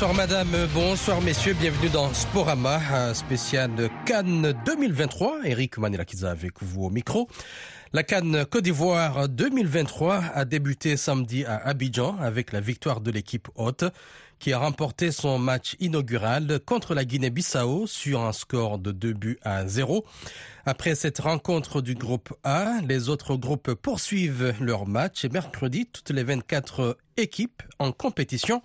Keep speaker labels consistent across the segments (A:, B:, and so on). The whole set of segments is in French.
A: Bonsoir madame, bonsoir messieurs, bienvenue dans Sporama, spécial Cannes 2023. Eric Manelakiza avec vous au micro. La Cannes Côte d'Ivoire 2023 a débuté samedi à Abidjan avec la victoire de l'équipe haute qui a remporté son match inaugural contre la Guinée-Bissau sur un score de 2 buts à 0. Après cette rencontre du groupe A, les autres groupes poursuivent leur match et mercredi, toutes les 24 équipes en compétition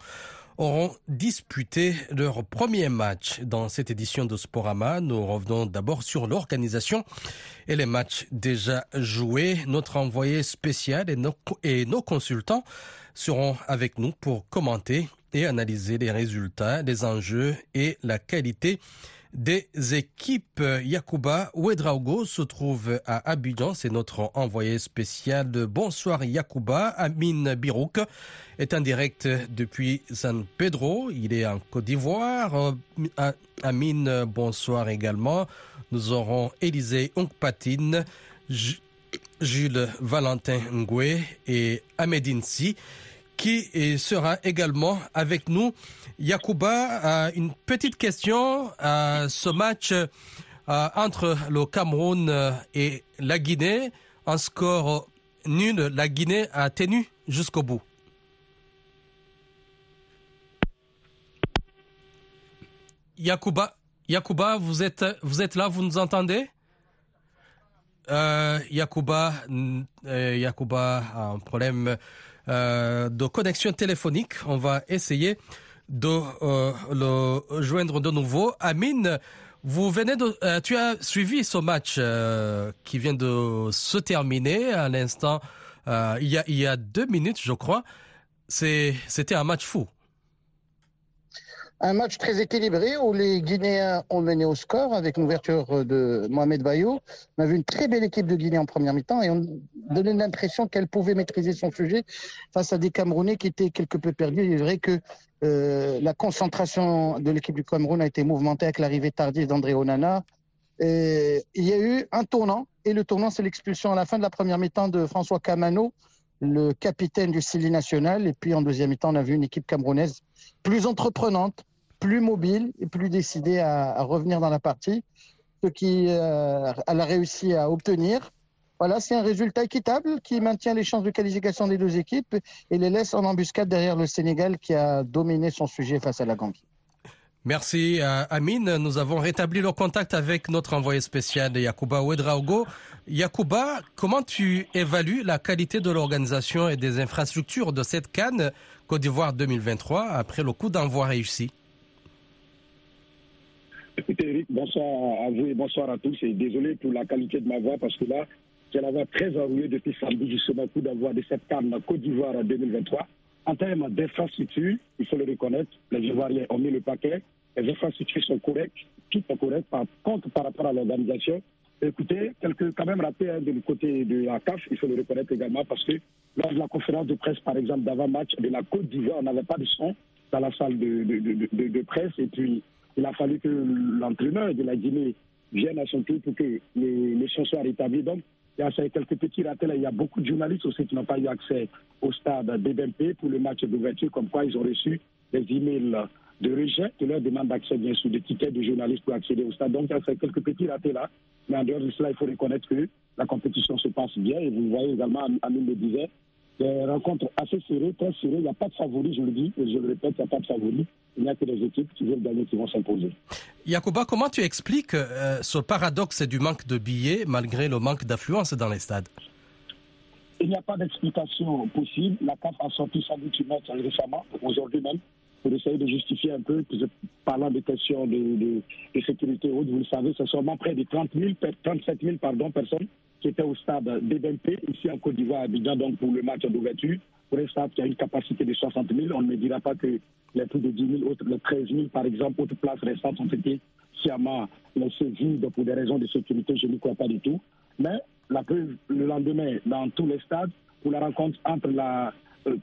A: auront disputé leur premier match dans cette édition de Sporama. Nous revenons d'abord sur l'organisation et les matchs déjà joués. Notre envoyé spécial et nos, et nos consultants seront avec nous pour commenter et analyser les résultats, les enjeux et la qualité des équipes. Yakuba Ouedraogo se trouve à Abidjan, c'est notre envoyé spécial. Bonsoir Yakuba. Amin Birouk est en direct depuis San Pedro, il est en Côte d'Ivoire. Amin, bonsoir également. Nous aurons Élisée Onkpatine, Jules Valentin Ngwe et Ahmedine Si qui sera également avec nous. Yakuba, une petite question. ce match entre le Cameroun et la Guinée, un score nul, la Guinée a tenu jusqu'au bout. Yakuba, Yakuba, vous êtes, vous êtes là, vous nous entendez? Euh, Yakuba, euh, Yakuba a un problème euh, de connexion téléphonique. On va essayer de euh, le joindre de nouveau. Amine, vous venez de, euh, tu as suivi ce match euh, qui vient de se terminer à l'instant. Euh, il, y a, il y a deux minutes, je crois. C'est, c'était un match fou.
B: Un match très équilibré où les Guinéens ont mené au score avec une ouverture de Mohamed Bayou. On a vu une très belle équipe de Guinée en première mi-temps et on donnait l'impression qu'elle pouvait maîtriser son sujet face à des Camerounais qui étaient quelque peu perdus. Il est vrai que euh, la concentration de l'équipe du Cameroun a été mouvementée avec l'arrivée tardive d'André Onana. Et il y a eu un tournant et le tournant c'est l'expulsion à la fin de la première mi-temps de François Camano le capitaine du Sili national. Et puis en deuxième mi-temps, on a vu une équipe camerounaise plus entreprenante, plus mobile et plus décidée à, revenir dans la partie. Ce qui euh, a réussi à obtenir. Voilà, c'est un résultat équitable qui maintient les chances de qualification des deux équipes et les laisse en embuscade derrière le Sénégal qui a dominé son sujet face à la Gambie.
A: Merci Amine. Nous avons rétabli le contact avec notre envoyé spécial Yakuba Ouedraogo. Yakuba, comment tu évalues la qualité de l'organisation et des infrastructures de cette Cannes Côte d'Ivoire 2023 après le coup d'envoi réussi?
C: Écoutez Eric, bonsoir à vous et bonsoir à tous et désolé pour la qualité de ma voix parce que là, j'ai la voix très enrouée depuis samedi justement coup d'envoi de cette Cannes Côte d'Ivoire 2023. En termes d'infrastructures, il faut le reconnaître, les Ivoiriens ont mis le paquet, les infrastructures sont correctes, tout est correct. Par contre, par rapport à l'organisation, écoutez, quelques quand même raté hein, de côté de la CAF, il faut le reconnaître également, parce que lors de la conférence de presse, par exemple, d'avant-match de la Côte d'Ivoire, on n'avait pas de son dans la salle de, de, de, presse, et puis il a fallu que l'entraîneur de la Guinée vienne à son tour pour que les, les soient rétablis. Donc, il y a quelques petits là. Il y a beaucoup de journalistes aussi qui n'ont pas eu accès au stade BBMP pour le match d'ouverture, comme quoi ils ont reçu des emails de rejet qui leur demandent d'accès, bien sûr, des tickets de journalistes pour accéder au stade. Donc, il y a quelques petits ratés là. Mais en dehors de cela, il faut reconnaître que la compétition se passe bien. Et vous voyez également, Amine le disait, des rencontres assez serrées, très serrées. Il n'y a pas de favori, je le dis, et je le répète, il n'y a pas de favori. Il n'y a que des équipes qui viennent gagner qui vont s'imposer.
A: Yacouba, comment tu expliques euh, ce paradoxe du manque de billets malgré le manque d'affluence dans les stades?
C: Il n'y a pas d'explication possible. La CAF a sorti sa doute récemment, aujourd'hui même, pour essayer de justifier un peu, parlant de questions de, sécurité haute. Vous le savez, ce sont seulement près de 30 000, 37 000 pardon, personnes qui étaient au stade DBMP, ici en Côte d'Ivoire, à Abidjan, donc pour le match d'ouverture. Pour un stade qui a une capacité de 60 000, on ne dira pas que les plus de 10 000, autres, les 13 000 par exemple, autres places restantes ont été sciemment laissées vides pour des raisons de sécurité, je n'y crois pas du tout. Mais la preuve, le lendemain, dans tous les stades, pour la rencontre entre la, euh,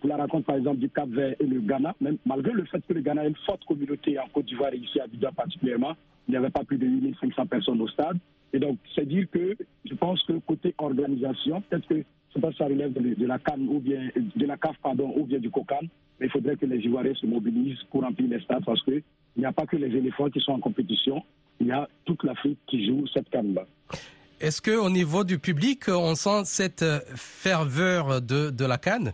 C: pour la rencontre par exemple du Cap Vert et le Ghana, malgré le fait que le Ghana a une forte communauté en Côte d'Ivoire et ici à Abidjan particulièrement, il n'y avait pas plus de 8500 personnes au stade. Et donc, c'est dire que je pense que côté organisation, peut-être que sais pas ça relève de, la canne ou bien de la CAF pardon ou bien du COCAN, mais il faudrait que les Ivoiriens se mobilisent pour remplir les stades parce que il n'y a pas que les éléphants qui sont en compétition, il y a toute l'Afrique qui joue cette canne-là.
A: Est-ce qu'au niveau du public, on sent cette ferveur de, de la canne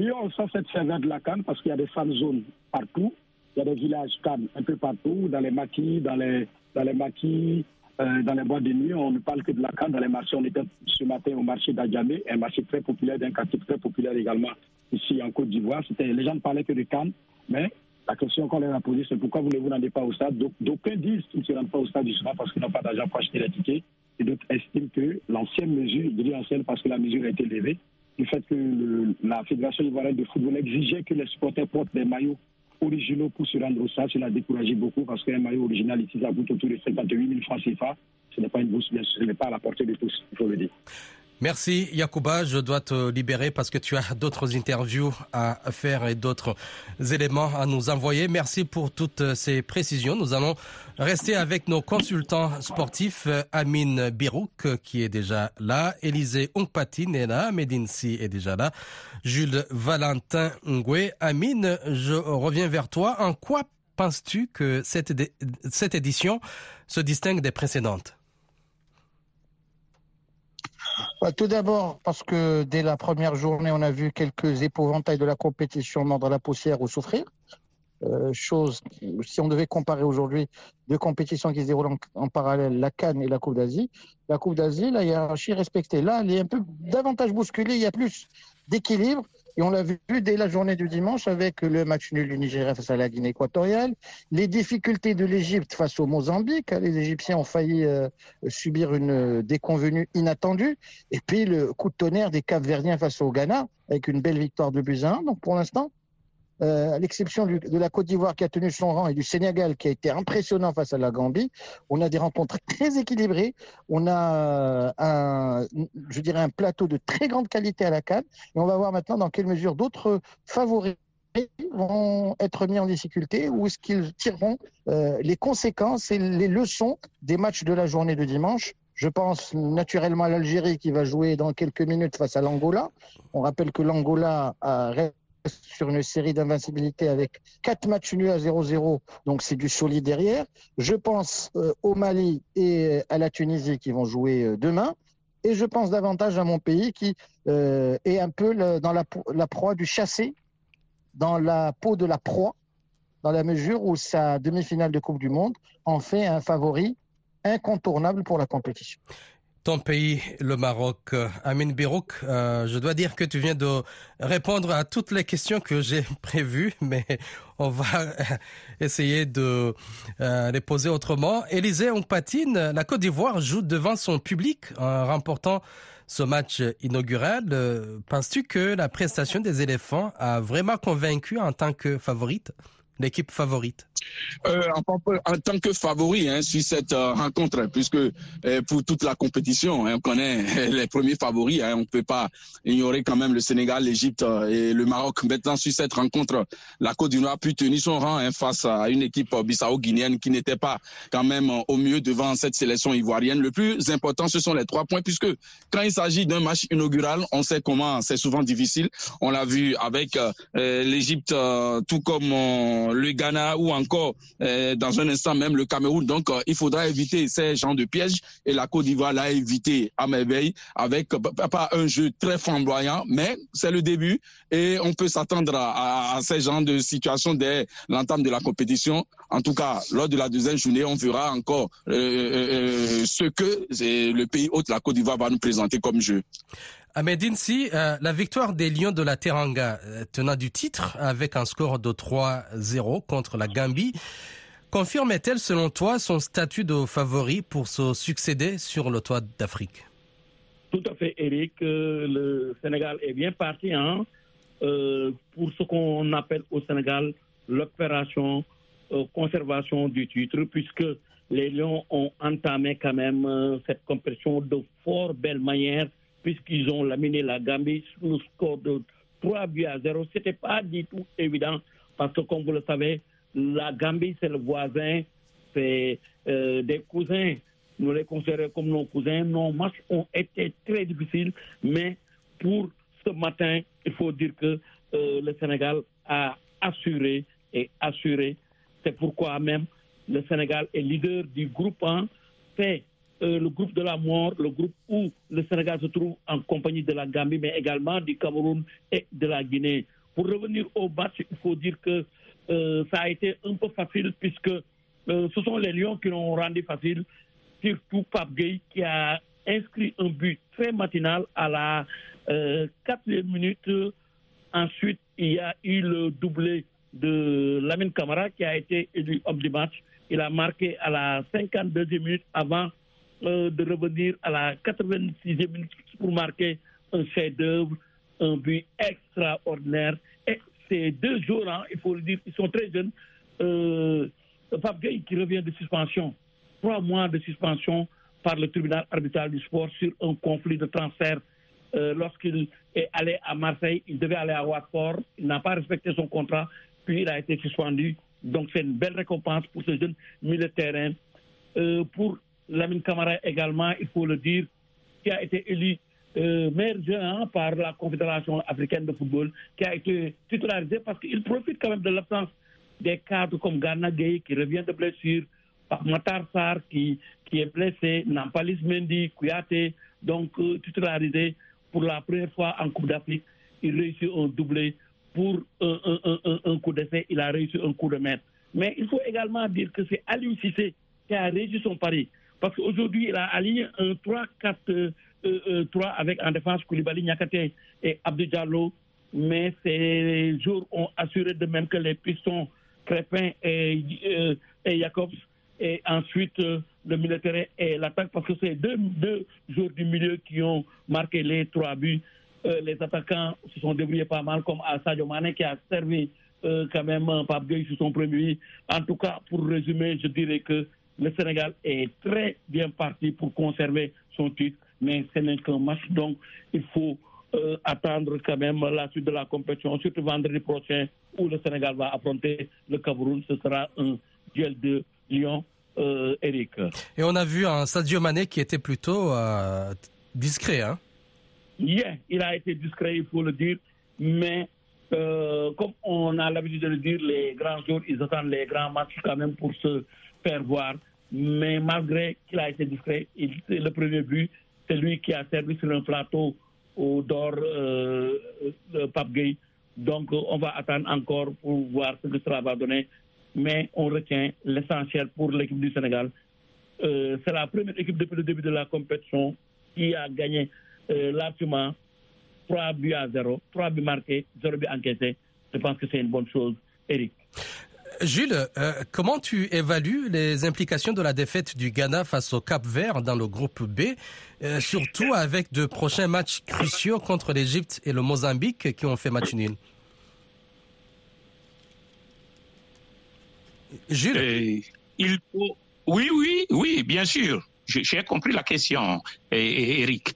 C: Oui, on sent cette ferveur de la canne parce qu'il y a des fan zones partout. Il y a des villages cannes un peu partout, dans les maquis, dans les, dans les maquis, euh, dans les bois de nuit. On ne parle que de la canne. Dans les marchés, on était ce matin au marché d'Adjamé, un marché très populaire, d'un quartier très populaire également ici en Côte d'Ivoire. Les gens ne parlaient que de canne, mais la question qu'on leur a posée, c'est pourquoi voulez-vous n'allez pas au stade? D'aucuns disent qu'ils ne se rendent pas au stade soir parce qu'ils n'ont pas d'argent pour acheter les tickets. Et d'autres estiment que l'ancienne mesure, je dis ancienne parce que la mesure a été levée, du fait que la Fédération ivoirienne de football exigeait que les supporters portent des maillots originaux pour se rendre au stade, cela a découragé beaucoup parce qu'un maillot original ici, ça coûte autour de 58 000 francs CFA. Ce n'est pas une bourse, ce n'est pas à la portée de tous, il faut le dire.
A: Merci Yacouba, je dois te libérer parce que tu as d'autres interviews à faire et d'autres éléments à nous envoyer. Merci pour toutes ces précisions. Nous allons rester avec nos consultants sportifs, Amine Birouk qui est déjà là, Élisée Ongpatine est là, Medinsi est déjà là, Jules Valentin Ngwe. Amine, je reviens vers toi. En quoi penses-tu que cette, cette édition se distingue des précédentes?
B: Bah, tout d'abord, parce que dès la première journée, on a vu quelques épouvantails de la compétition mordre la poussière ou souffrir. Euh, chose, si on devait comparer aujourd'hui deux compétitions qui se déroulent en, parallèle, la Cannes et la Coupe d'Asie, la Coupe d'Asie, la hiérarchie respectée. Là, elle est un peu davantage bousculée, il y a plus d'équilibre. Et on l'a vu dès la journée du dimanche avec le match nul du Nigeria face à la Guinée équatoriale, les difficultés de l'Égypte face au Mozambique. Les Égyptiens ont failli euh, subir une déconvenue inattendue. Et puis le coup de tonnerre des Cap-Verdiens face au Ghana avec une belle victoire de 1. Donc pour l'instant, euh, à l'exception de la Côte d'Ivoire qui a tenu son rang et du Sénégal qui a été impressionnant face à la Gambie, on a des rencontres très équilibrées. On a euh, un, je dirais, un plateau de très grande qualité à la canne. Et on va voir maintenant dans quelle mesure d'autres favoris vont être mis en difficulté ou est-ce qu'ils tireront euh, les conséquences et les leçons des matchs de la journée de dimanche. Je pense naturellement à l'Algérie qui va jouer dans quelques minutes face à l'Angola. On rappelle que l'Angola a sur une série d'invincibilité avec quatre matchs nuls à 0-0, donc c'est du solide derrière. Je pense euh, au Mali et à la Tunisie qui vont jouer euh, demain. Et je pense davantage à mon pays qui euh, est un peu dans la, la, proie du chassé, dans la peau de la proie, dans la mesure où sa demi-finale de Coupe du Monde en fait un favori incontournable pour la compétition
A: ton pays, le Maroc. Amin Birouk, euh, je dois dire que tu viens de répondre à toutes les questions que j'ai prévues, mais on va essayer de euh, les poser autrement. Élisée Ongpatine, la Côte d'Ivoire joue devant son public en remportant ce match inaugural. Penses-tu que la prestation des éléphants a vraiment convaincu en tant que favorite, l'équipe favorite
D: euh, en, tant que favori hein, sur cette euh, rencontre, puisque euh, pour toute la compétition, hein, on connaît les premiers favoris. Hein, on ne peut pas ignorer quand même le Sénégal, l'Égypte et le Maroc. Maintenant, sur cette rencontre, la Côte d'Ivoire a pu tenir son rang face à une équipe bissau-guinéenne qui n'était pas quand même au mieux devant cette sélection ivoirienne. Le plus important, ce sont les trois points, puisque quand il s'agit d'un match inaugural, on sait comment c'est souvent difficile. On l'a vu avec l'Égypte, tout comme le Ghana ou encore euh, dans un instant même le Cameroun. Donc, euh, il faudra éviter ces genres de pièges et la Côte d'Ivoire l'a évité à merveille avec pas un jeu très flamboyant, mais c'est le début et on peut s'attendre à, ces genres de situations dès l'entame de la compétition. En tout cas, lors de la deuxième journée, on verra encore euh, ce que le pays hôte, la Côte d'Ivoire, va nous présenter comme jeu.
A: Ahmed Insi, euh, la victoire des Lions de la Teranga, euh, tenant du titre avec un score de 3-0 contre la Gambie, confirme-t-elle selon toi son statut de favori pour se succéder sur le toit d'Afrique?
E: Tout à fait, Eric. Euh, le Sénégal est bien parti hein, pour ce qu'on appelle au Sénégal l'opération conservation du titre, puisque les Lions ont entamé quand même cette compétition de fort belle manière puisqu'ils ont laminé la Gambie sur le score de 3 buts à 0. Ce n'était pas du tout évident parce que, comme vous le savez, la Gambie, c'est le voisin, c'est euh, des cousins nous les considérons comme nos cousins. Nos matchs ont été très difficiles, mais pour ce matin, il faut dire que euh, le Sénégal a assuré et assuré. C'est pourquoi même le Sénégal est leader du groupe 1. C'est euh, le groupe de la mort, le groupe où le Sénégal se trouve en compagnie de la Gambie, mais également du Cameroun et de la Guinée. Pour revenir au match, il faut dire que euh, ça a été un peu facile puisque euh, ce sont les Lions qui l'ont rendu facile, surtout Pape qui a inscrit un but très matinal à la quatrième minute. Ensuite, il y a eu le doublé de Lamine Camara qui a été élu homme du match. Il a marqué à la 52e minute avant euh, de revenir à la 86e minute pour marquer un chef-d'œuvre, un but extraordinaire. Et ces deux hein, il faut le dire, ils sont très jeunes. Euh, qui revient de suspension, trois mois de suspension par le tribunal arbitral du sport sur un conflit de transfert. Euh, Lorsqu'il est allé à Marseille, il devait aller à Watford, il n'a pas respecté son contrat, puis il a été suspendu. Donc c'est une belle récompense pour ce jeune milieu. Euh, pour Lamine Camara également, il faut le dire, qui a été élu euh, jeune hein, par la Confédération africaine de football, qui a été titularisé parce qu'il profite quand même de l'absence des cadres comme Ghana qui revient de blessure, Matar Sarr qui, qui est blessé, Nampalis Mendy, Kouyaté, donc euh, titularisé pour la première fois en Coupe d'Afrique. Il réussit un doublé pour un, un, un, un coup d'essai, il a réussi un coup de maître. Mais il faut également dire que c'est Ali Cissé qui a réussi son pari. Parce qu'aujourd'hui, il a aligné un 3-4-3 euh, euh, avec en défense Koulibaly, Nyakate et Abdou. Mais ces jours ont assuré de même que les pistons Crépin et, euh, et Jacobs. Et ensuite, euh, le militaire et l'attaque, parce que c'est deux, deux joueurs du milieu qui ont marqué les trois buts. Euh, les attaquants se sont débrouillés pas mal, comme Sadio Mane qui a servi euh, quand même Pape Gueye sur son premier. En tout cas, pour résumer, je dirais que le Sénégal est très bien parti pour conserver son titre, mais ce n'est qu'un match, donc il faut euh, attendre quand même la suite de la compétition, surtout vendredi prochain où le Sénégal va affronter le Cameroun. Ce sera un duel de Lyon, euh, Eric.
A: Et on a vu un Sadio Mané qui était plutôt euh, discret. Hein
E: Yeah, il a été discret, il faut le dire, mais comme on a l'habitude de le dire, les grands jours, ils attendent les grands matchs quand même pour se faire voir. Mais malgré qu'il a été discret, le premier but, c'est lui qui a servi sur un plateau au d'or euh, Pape Gueye. Donc on va attendre encore pour voir ce que cela va donner. Mais on retient l'essentiel pour l'équipe du Sénégal. Euh, c'est la première équipe depuis le début de la compétition qui a gagné euh, largement 3 buts à 0, 3 buts marqués, 0 buts encaissés. Je pense que c'est une bonne chose, Eric.
A: Jules, euh, comment tu évalues les implications de la défaite du Ghana face au Cap Vert dans le groupe B, euh, surtout avec de prochains matchs cruciaux contre l'Égypte et le Mozambique qui ont fait match nul? Jules?
F: Euh. Oui, oui, oui, bien sûr. J'ai compris la question, Eric.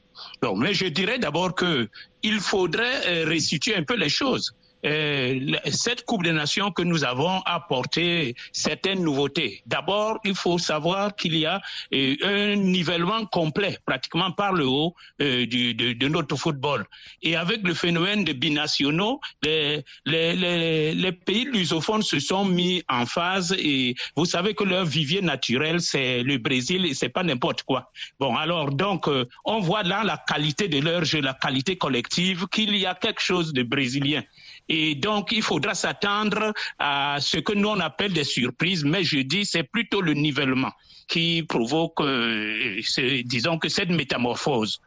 F: Mais je dirais d'abord que il faudrait restituer un peu les choses. Euh, cette Coupe des Nations que nous avons apporté certaines nouveautés. D'abord, il faut savoir qu'il y a euh, un nivellement complet, pratiquement par le haut, euh, du- de, de notre football. Et avec le phénomène de binationaux, les, les, les, les pays lusophones se sont mis en phase et vous savez que leur vivier naturel, c'est le Brésil et c'est pas n'importe quoi. Bon, alors donc, euh, on voit là la qualité de leur jeu, la qualité collective, qu'il y a quelque chose de brésilien. Et donc, il faudra s'attendre à ce que nous on appelle des surprises, mais je dis c'est plutôt le nivellement qui provoque, euh, disons que cette métamorphose.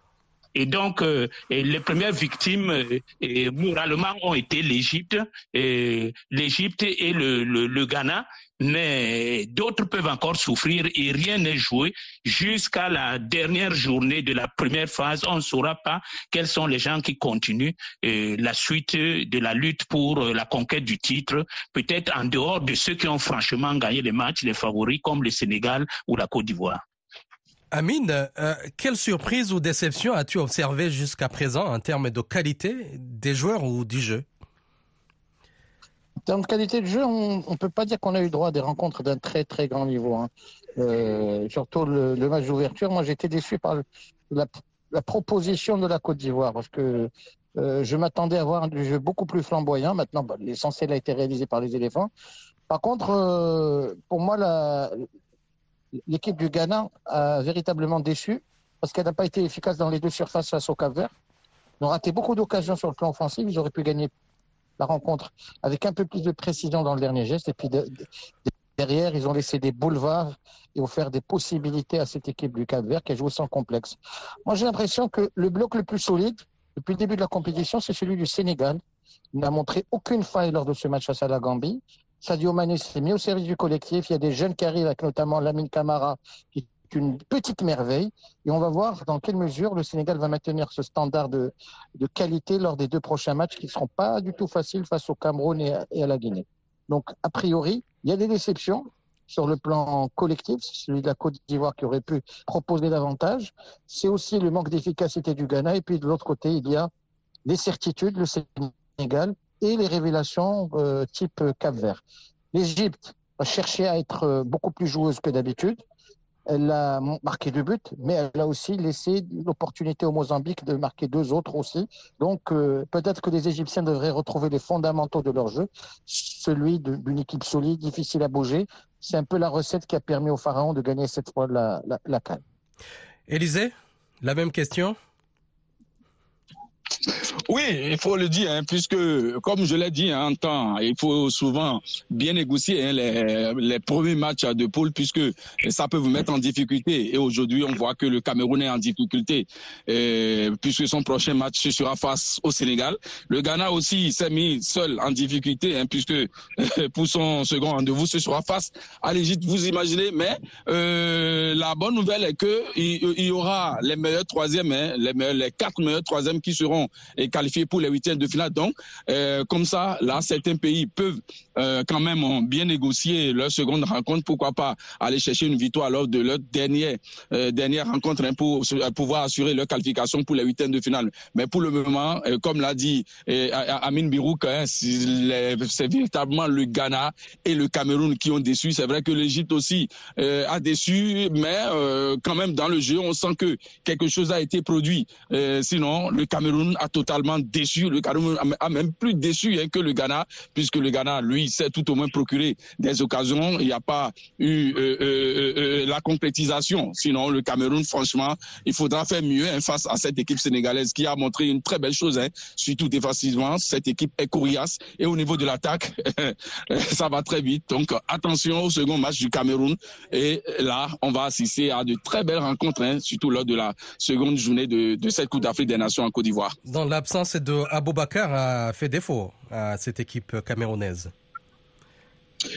F: Et donc, euh, les premières victimes, euh, moralement, ont été l'Égypte, l'Égypte et le Ghana, mais d'autres peuvent encore souffrir et rien n'est joué jusqu'à la dernière journée de la première phase. On ne saura pas quels sont les gens qui continuent euh, la suite de la lutte pour euh, la conquête du titre, peut-être en dehors de ceux qui ont franchement gagné les matchs, les favoris comme le Sénégal ou la Côte d'Ivoire.
A: Amine, euh, quelle surprise ou déception as-tu observé jusqu'à présent en termes de qualité des joueurs ou du jeu?
B: Dans qualité de jeu, on ne peut pas dire qu'on a eu droit à des rencontres d'un très très grand niveau. Hein. Euh, surtout le, match d'ouverture, moi j'étais déçu par la, proposition de la Côte d'Ivoire parce que euh, je m'attendais à voir un jeu beaucoup plus flamboyant. Maintenant, bah, l'essentiel a été réalisé par les éléphants. Par contre, euh, pour moi, l'équipe du Ghana a véritablement déçu parce qu'elle n'a pas été efficace dans les deux surfaces face au Cap-Vert. Ils ont raté beaucoup d'occasions sur le plan offensif. Ils auraient pu gagner la rencontre avec un peu plus de précision dans le dernier geste. Et puis derrière, ils ont laissé des boulevards et offert des possibilités à cette équipe du Cap-Vert qui a joué sans complexe. Moi, j'ai l'impression que le bloc le plus solide depuis le début de la compétition, c'est celui du Sénégal. Il n'a montré aucune faille lors de ce match face à la Gambie. Sadio Mané s'est mis au service du collectif. Il y a des jeunes qui arrivent, avec notamment Lamine Camara, qui une petite merveille. Et on va voir dans quelle mesure le Sénégal va maintenir ce standard de, qualité lors des deux prochains matchs qui ne seront pas du tout faciles face au Cameroun et à, la Guinée. Donc, a priori, il y a des déceptions sur le plan collectif, celui de la Côte d'Ivoire qui aurait pu proposer davantage. C'est aussi le manque d'efficacité du Ghana. Et puis de l'autre côté, il y a les certitudes, le Sénégal et les révélations euh, type Cap-Vert. L'Égypte a cherché à être euh, beaucoup plus joueuse que d'habitude. Elle a marqué deux buts, mais elle a aussi laissé l'opportunité au Mozambique de marquer deux autres aussi. Donc euh, peut-être que les Égyptiens devraient retrouver les fondamentaux de leur jeu, celui d'une équipe solide, difficile à bouger. C'est un peu la recette qui a permis au Pharaon de gagner cette fois la, la, la canne.
A: Élisée, la même question?
D: Oui, il faut le dire, hein, puisque, comme je l'ai dit hein, en temps, il faut souvent bien négocier hein, les, premiers matchs de poule, puisque ça peut vous mettre en difficulté. Et aujourd'hui, on voit que le Cameroun est en difficulté, puisque son prochain match sera face au Sénégal. Le Ghana aussi s'est mis seul en difficulté, puisque pour son second rendez-vous, ce sera face à l'Égypte. Vous imaginez, mais euh, la bonne nouvelle est que il, y aura les meilleurs troisièmes, les quatre meilleurs troisièmes qui seront et qualifiés pour les huitièmes de finale. Donc, euh, comme ça, là, certains pays peuvent euh, quand même bien négocier leur seconde rencontre. Pourquoi pas aller chercher une victoire lors de leur dernière euh, dernière rencontre hein, pour pouvoir assurer leur qualification pour les huitièmes de finale. Mais pour le moment, comme l'a dit Amin Birouk, hein, c'est véritablement le Ghana et le Cameroun qui ont déçu. C'est vrai que l'Égypte aussi a déçu, mais quand même dans le jeu, on sent que quelque chose a été produit. sinon, le Cameroun a totalement déçu. Le Cameroun a même plus déçu hein, que le Ghana, puisque le Ghana, lui, s'est tout au moins procuré des occasions. Il n'y a pas eu euh, euh, euh, la concrétisation. Sinon, le Cameroun, franchement, il faudra faire mieux hein, face à cette équipe sénégalaise qui a montré une très belle chose, hein, surtout défensivement. Cette équipe est coriace et au niveau de l'attaque, ça va très vite. Donc, attention au second match du Cameroun. Et là, on va assister à de très belles rencontres, hein, surtout lors de la seconde journée de cette Coupe d'Afrique des Nations en Côte d'Ivoire.
A: Dans l'absence de Aboubakar a fait défaut à cette équipe camerounaise.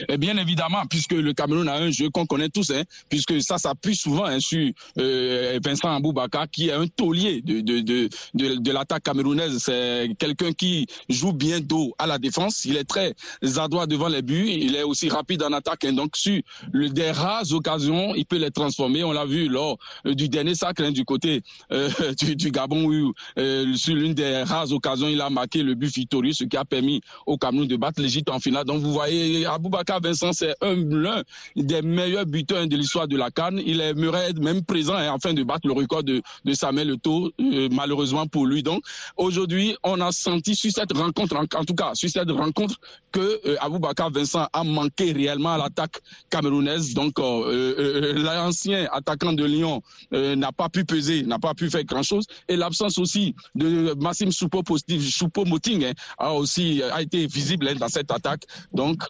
D: Et bien évidemment, puisque le Cameroun a un jeu qu'on connaît tous, hein, puisque ça s'appuie souvent hein, sur euh, Vincent Aboubaka, qui est un taulier de, de, de, de, de l'attaque camerounaise. C'est quelqu'un qui joue bien dos à la défense. Il est très adroit devant les buts. Il est aussi rapide en attaque. Hein, donc, sur le, des rares occasions, il peut les transformer. On l'a vu lors euh, du dernier sacre hein, du côté euh, du, du, Gabon, où euh, sur l'une des rares occasions, il a marqué le but victorieux, ce qui a permis au Cameroun de battre l'Égypte en finale. Donc, vous voyez, Aboubaka Boubacar Vincent, c'est l'un des meilleurs buteurs de l'histoire de la Cannes. Il aimerait même présent hein, afin de battre le record de, de Samuel Eto'o, euh, malheureusement pour lui. Donc, aujourd'hui, on a senti sur cette rencontre, en, tout cas, sur cette rencontre, que euh, Aboubakar Vincent a manqué réellement à l'attaque camerounaise. Donc, euh, euh, euh l'ancien attaquant de Lyon n'a pas pu peser, n'a pas pu faire grand-chose. Et l'absence aussi de Massim Choupo-Moting hein, a aussi a été visible hein, dans cette attaque. Donc,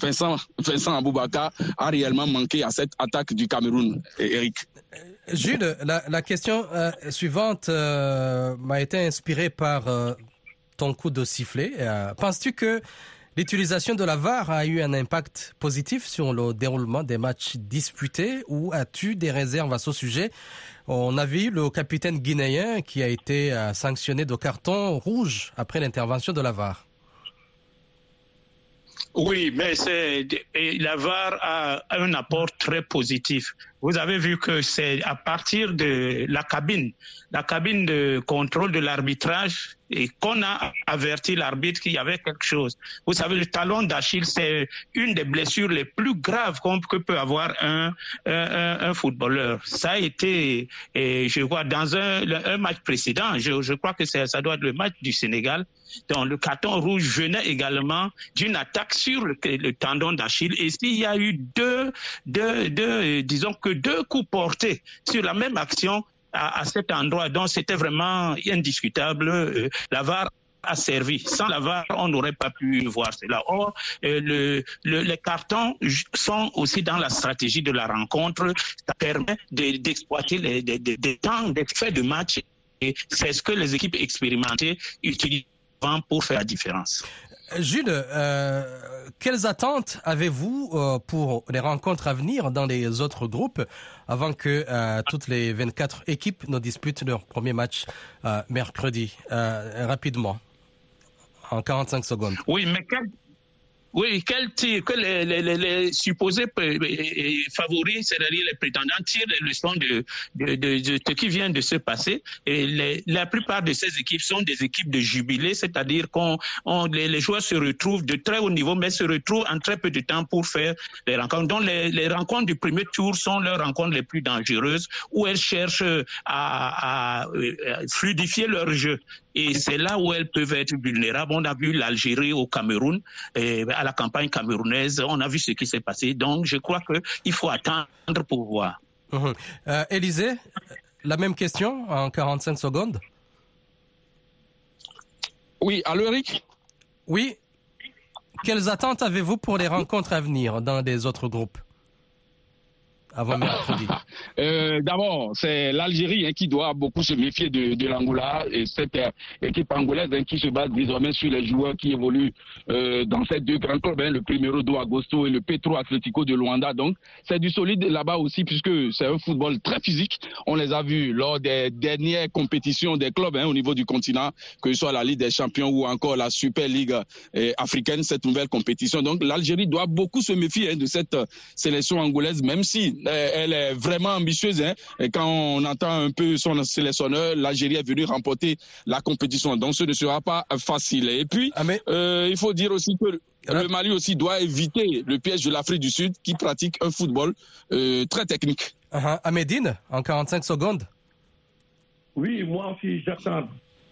D: Vincent, Vincent Aboubaka a réellement manqué à cette attaque du Cameroun, Eric.
A: Jules, la, question euh, suivante euh, m'a été inspirée par euh, ton coup de sifflet. Penses-tu que l'utilisation de la VAR a eu un impact positif sur le déroulement des matchs disputés ou as-tu des réserves à ce sujet? On a vu le capitaine guinéen qui a été sanctionné de carton rouge après l'intervention de la VAR.
F: Oui, mais c'est la VAR a un apport très positif. Vous avez vu que c'est à partir de la cabine, la cabine de contrôle de l'arbitrage, et qu'on a averti l'arbitre qu'il y avait quelque chose. Vous savez, le talon d'Achille, c'est une des blessures les plus graves que peut avoir un, un, footballeur. Ça a été, je vois, dans un, un match précédent, je, je crois que ça doit être le match du Sénégal, donc le carton rouge venait également d'une attaque sur le, le tendon d'Achille. Et s'il y a eu deux, deux, deux, disons que deux coups portés sur la même action, à, à cet endroit. Donc c'était vraiment indiscutable. Euh, la VAR a servi. Sans la VAR, on n'aurait pas pu voir cela. Or, euh, le, le, les cartons sont aussi dans la stratégie de la rencontre. Ça permet d'exploiter de, les, des de, temps d'effet de match. Et c'est ce que les équipes expérimentées utilisent pour faire la différence.
A: Jules, euh, quelles attentes avez-vous euh, pour les rencontres à venir dans les autres groupes avant que euh, toutes les 24 équipes ne disputent leur premier match mercredi Rapidement, en 45 secondes?
F: Oui, mais oui, quel tir, que les, les, les supposés favoris, c'est-à-dire les prétendants, tirent les leçons de, de, de, ce qui vient de se passer. Et les, la plupart de ces équipes sont des équipes de jubilé, c'est-à-dire qu'on on, les, les, joueurs se retrouvent de très haut niveau, mais se retrouvent en très peu de temps pour faire les rencontres. Donc les, les rencontres du premier tour sont leurs rencontres les plus dangereuses, où elles cherchent à, à, à fluidifier leur jeu. Et c'est là où elles peuvent être vulnérables. On a vu l'Algérie au Cameroun, et à la campagne camerounaise, on a vu ce qui s'est passé. Donc, je crois qu'il faut attendre pour voir.
A: Mmh. Euh, Élisée, la même question en 45 secondes.
D: Oui, allô Eric?
A: Oui. Quelles attentes avez-vous pour les rencontres à venir dans des autres groupes? Avant mercredi
D: euh, D'abord, c'est l'Algérie hein, qui doit beaucoup se méfier de, l'Angola et cette euh, équipe angolaise hein, qui se base désormais sur les joueurs qui évoluent euh, dans ces deux grands clubs, hein, le Primero do Agosto et le Petro Atlético de Luanda. Donc, c'est du solide là-bas aussi puisque c'est un football très physique. On les a vus lors des dernières compétitions des clubs au niveau du continent, que ce soit la Ligue des Champions ou encore la Super euh, africaine, cette nouvelle compétition. Donc, l'Algérie doit beaucoup se méfier de cette sélection angolaise, même si elle est vraiment ambitieuse. Hein. Et quand on entend un peu son sélectionneur, l'Algérie est venue remporter la compétition. Donc ce ne sera pas facile. Et puis, ah mais... euh, il faut dire aussi que le Mali aussi doit éviter le piège de l'Afrique du Sud qui pratique un football euh, très technique.
A: Uh -huh. Amédine, en 45 secondes.
E: Oui, moi aussi j'attends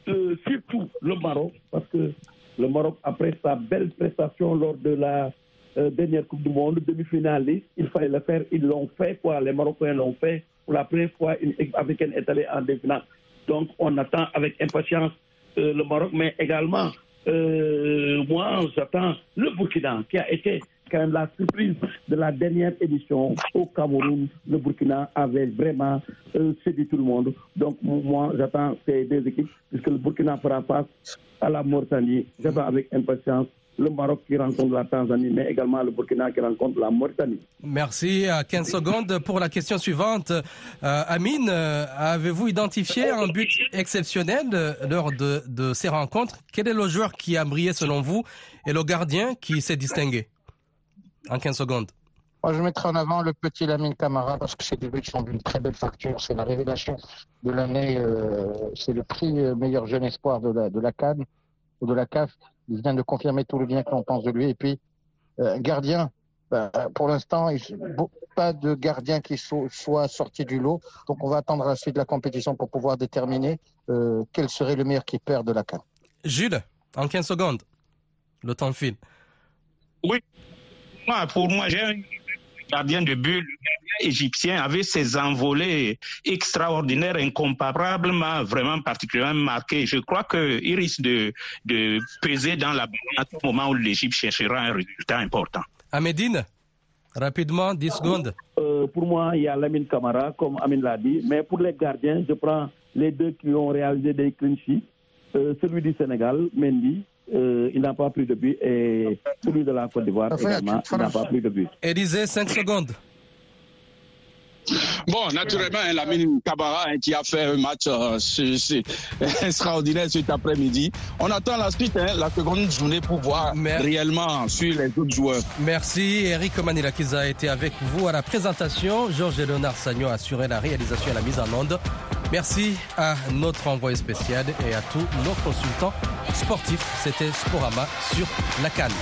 E: euh, surtout le Maroc parce que le Maroc, après sa belle prestation lors de la euh, dernière Coupe du Monde, demi-finaliste, il fallait le faire, ils l'ont fait, quoi. Les Marocains l'ont fait. Pour la première fois, une équipe africaine est allée en demi-finale. Donc, on attend avec impatience euh, le Maroc, mais également, euh, moi, j'attends le Burkina, qui a été quand même la surprise de la dernière édition au Cameroun. Le Burkina avait vraiment euh, séduit tout le monde. Donc, moi, j'attends ces deux équipes, puisque le Burkina fera face à la Mauritanie. J'attends avec impatience le Maroc qui rencontre la Tanzanie, mais également le Burkina qui rencontre la Mauritanie.
A: Merci. 15 secondes pour la question suivante. Euh, Amine, euh, avez-vous identifié un but exceptionnel lors de, de, ces rencontres? Quel est le joueur qui a brillé selon vous et le gardien qui s'est distingué? En 15 secondes.
B: Moi, je mettrai en avant le petit Lamine Camara parce que ces deux buts sont d'une très belle facture. C'est la révélation de l'année. Euh, c'est le prix meilleur jeune espoir de la, de la Cannes ou de la CAF. Il vient de confirmer tout le bien que l'on pense de lui. Et puis, euh, gardien, bah, pour l'instant, pas de gardien qui so soit sorti du lot. Donc, on va attendre la suite de la compétition pour pouvoir déterminer euh, quel serait le meilleur keeper de la CAN.
A: Jules, en 15 secondes, le temps file.
F: Oui, moi, pour moi, j'ai un gardien de but, le gardien égyptien avait ses envolées extraordinaires, incomparablement, vraiment particulièrement marquées. Je crois qu'il risque de, de peser dans la balance à moment où l'Égypte cherchera un résultat important.
A: À Médine, rapidement, 10 secondes.
E: Euh, pour moi, il y a Lamine Camara, comme Amine l'a dit, mais pour les gardiens, je prends les deux qui ont réalisé des clean sheets. Euh, celui du Sénégal, Mendy, euh, il n'a pas pris de but et celui de la Côte d'Ivoire également, il n'a pas pris de but.
A: Élisée, 5 secondes.
D: Bon, naturellement, hein, Lamine Kabara hein, qui a fait un match euh, extraordinaire cet après-midi. On attend la suite, hein, la seconde journée pour voir réellement sur les autres joueurs.
A: Merci. Eric Manila qui a été avec vous à la présentation. Georges Léonard Sagnon a assuré la réalisation et la mise en onde. Merci à notre envoyé spécial et à tous nos consultants sportifs. C'était Sporama sur la Cannes.